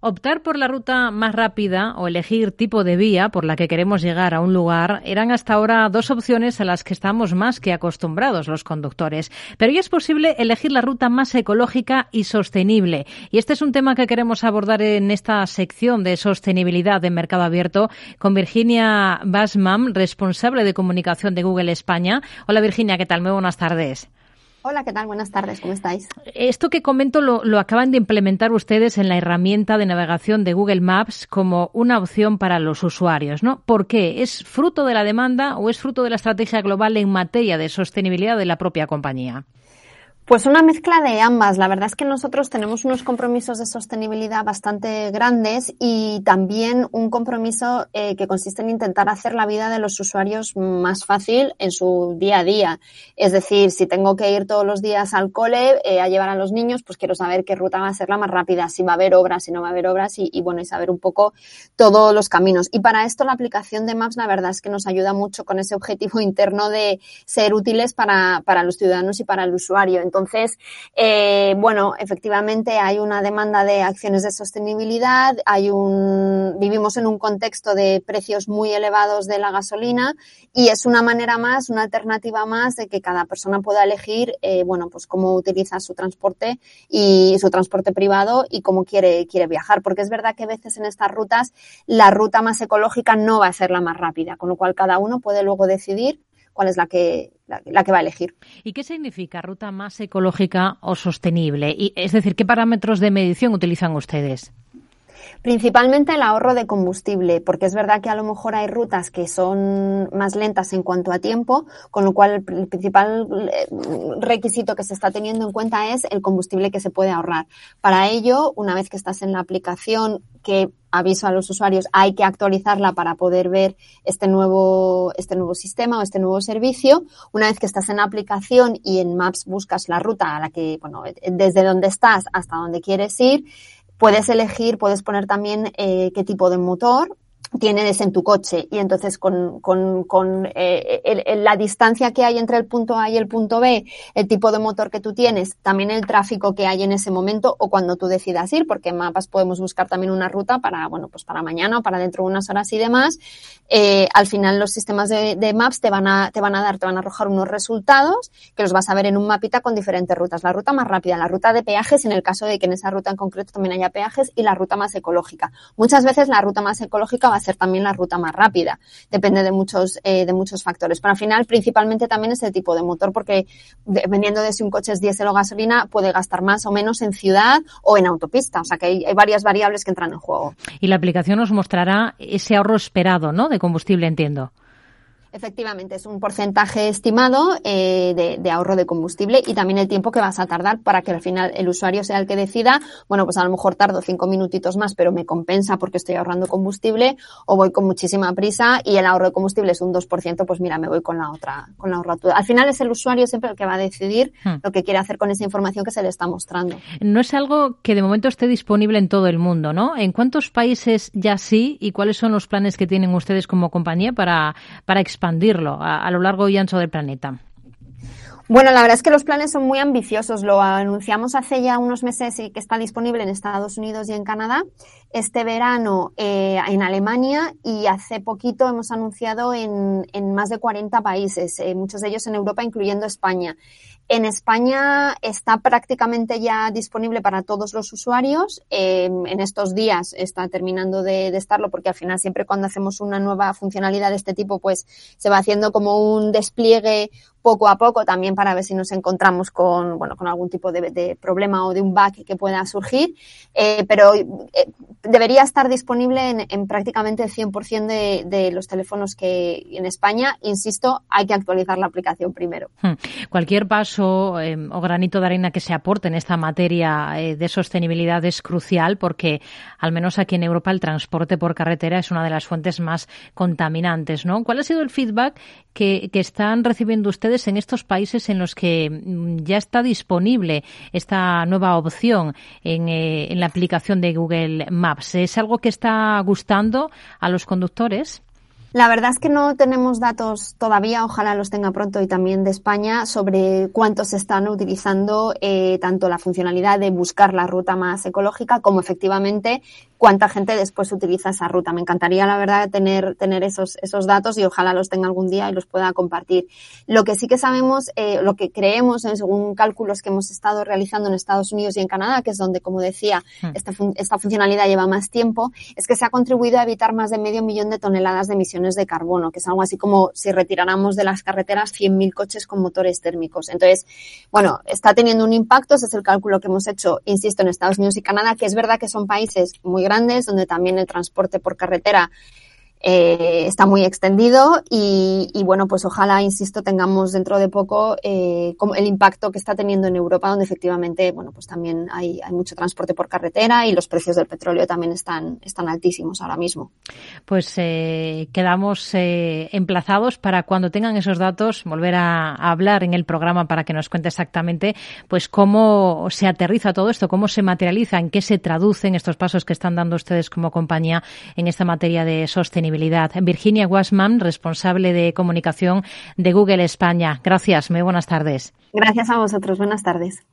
Optar por la ruta más rápida o elegir tipo de vía por la que queremos llegar a un lugar eran hasta ahora dos opciones a las que estamos más que acostumbrados los conductores. Pero ya es posible elegir la ruta más ecológica y sostenible. Y este es un tema que queremos abordar en esta sección de sostenibilidad de mercado abierto con Virginia Basman, responsable de comunicación de Google España. Hola Virginia, ¿qué tal? Muy buenas tardes. Hola, ¿qué tal? Buenas tardes, ¿cómo estáis? Esto que comento lo, lo, acaban de implementar ustedes en la herramienta de navegación de Google Maps como una opción para los usuarios, ¿no? ¿Por qué? ¿Es fruto de la demanda o es fruto de la estrategia global en materia de sostenibilidad de la propia compañía? Pues una mezcla de ambas. La verdad es que nosotros tenemos unos compromisos de sostenibilidad bastante grandes y también un compromiso eh, que consiste en intentar hacer la vida de los usuarios más fácil en su día a día. Es decir, si tengo que ir todos los días al cole eh, a llevar a los niños, pues quiero saber qué ruta va a ser la más rápida, si va a haber obras, si no va a haber obras y, bueno, y saber un poco todos los caminos. Y para esto la aplicación de Maps, la verdad es que nos ayuda mucho con ese objetivo interno de ser útiles para, para los ciudadanos y para el usuario. Entonces, eh, bueno, efectivamente hay una demanda de acciones de sostenibilidad, hay un, vivimos en un contexto de precios muy elevados de la gasolina y es una manera más, una alternativa más de que cada persona pueda elegir, eh, bueno, pues cómo utiliza su transporte y su transporte privado y cómo quiere, quiere viajar. Porque es verdad que a veces en estas rutas la ruta más ecológica no va a ser la más rápida, con lo cual cada uno puede luego decidir cuál es la que, la, que va a elegir. ¿Y qué significa ruta más ecológica o sostenible? Y, es decir, ¿qué parámetros de medición utilizan ustedes? Principalmente el ahorro de combustible, porque es verdad que a lo mejor hay rutas que son más lentas en cuanto a tiempo, con lo cual el principal eh, requisito que se está teniendo en cuenta es el combustible que se puede ahorrar. Para ello, una vez que estás en la aplicación que aviso a los usuarios, hay que actualizarla para poder ver este nuevo, este nuevo sistema o este nuevo servicio. Una vez que estás en la aplicación y en Maps buscas la ruta a la que, bueno, desde donde estás hasta donde quieres ir, puedes elegir, puedes poner también eh, qué tipo de motor tienes en tu coche y entonces con, con, con eh, la distancia que hay entre el punto A y el punto B, el tipo de motor que tú tienes, también el tráfico que hay en ese momento o cuando tú decidas ir, porque en mapas podemos buscar también una ruta para, bueno, pues para mañana o para dentro de unas horas y demás. Eh, al final los sistemas de, de, maps te van a, te van a dar, te van a arrojar unos resultados que los vas a ver en un mapita con diferentes rutas. La ruta más rápida, la ruta de peajes en el caso de que en esa ruta en concreto también haya peajes y la ruta más ecológica. Muchas veces la ruta más ecológica va a ser también la ruta más rápida. Depende de muchos, eh, de muchos factores. Pero al final, principalmente también es el tipo de motor, porque dependiendo de si un coche es diésel o gasolina, puede gastar más o menos en ciudad o en autopista. O sea que hay, hay varias variables que entran en juego. Y la aplicación nos mostrará ese ahorro esperado, ¿no? De combustible, entiendo. Efectivamente, es un porcentaje estimado eh, de, de, ahorro de combustible y también el tiempo que vas a tardar para que al final el usuario sea el que decida, bueno, pues a lo mejor tardo cinco minutitos más, pero me compensa porque estoy ahorrando combustible o voy con muchísima prisa y el ahorro de combustible es un 2%, pues mira, me voy con la otra, con la otra. Al final es el usuario siempre el que va a decidir hmm. lo que quiere hacer con esa información que se le está mostrando. No es algo que de momento esté disponible en todo el mundo, ¿no? ¿En cuántos países ya sí y cuáles son los planes que tienen ustedes como compañía para, para expandirlo a, lo largo y ancho del planeta? Bueno, la verdad es que los planes son muy ambiciosos. Lo anunciamos hace ya unos meses y que está disponible en Estados Unidos y en Canadá. Este verano eh, en Alemania y hace poquito hemos anunciado en, en más de 40 países, eh, muchos de ellos en Europa, incluyendo España. En España está prácticamente ya disponible para todos los usuarios. Eh, en estos días está terminando de, de, estarlo porque al final siempre cuando hacemos una nueva funcionalidad de este tipo pues se va haciendo como un despliegue poco a poco también para ver si nos encontramos con, bueno, con algún tipo de, de problema o de un bug que pueda surgir. Eh, pero eh, debería estar disponible en, en prácticamente el 100% de, de, los teléfonos que en España. Insisto, hay que actualizar la aplicación primero. Hmm. Cualquier paso eh, o granito de arena que se aporte en esta materia eh, de sostenibilidad es crucial porque, al menos aquí en Europa, el transporte por carretera es una de las fuentes más contaminantes. ¿no? ¿Cuál ha sido el feedback que, están recibiendo ustedes en estos países en los que mm, ya está disponible esta nueva opción en, eh, en la aplicación de Google Maps? ¿Es algo que está gustando a los conductores? La verdad es que no tenemos datos todavía, ojalá los tenga pronto y también de España, sobre cuántos están utilizando eh, tanto la funcionalidad de buscar la ruta más ecológica como efectivamente cuánta gente después utiliza esa ruta. Me encantaría, la verdad, tener, tener esos, esos datos y ojalá los tenga algún día y los pueda compartir. Lo que sí que sabemos, eh, lo que creemos, eh, según cálculos que hemos estado realizando en Estados Unidos y en Canadá, que es donde, como decía, hmm. esta, esta funcionalidad lleva más tiempo, es que se ha contribuido a evitar más de medio millón de toneladas de emisiones de carbono, que es algo así como si retiráramos de las carreteras 100.000 coches con motores térmicos. Entonces, bueno, está teniendo un impacto, ese es el cálculo que hemos hecho, insisto, en Estados Unidos y Canadá, que es verdad que son países muy grandes, donde también el transporte por carretera eh, está muy extendido y, bueno, pues ojalá, insisto, tengamos dentro de poco eh, el impacto que está teniendo en Europa, donde efectivamente, bueno, pues también hay, hay, mucho transporte por carretera y los precios del petróleo también están, están altísimos ahora mismo. Pues eh, quedamos eh, emplazados para cuando tengan esos datos volver a, a, hablar en el programa para que nos cuente exactamente pues cómo se aterriza todo esto, cómo se materializa, en qué se traducen estos pasos que están dando ustedes como compañía en esta materia de Virginia Wasman, responsable de comunicación de Google España. Gracias, muy buenas tardes. Gracias a vosotros, buenas tardes.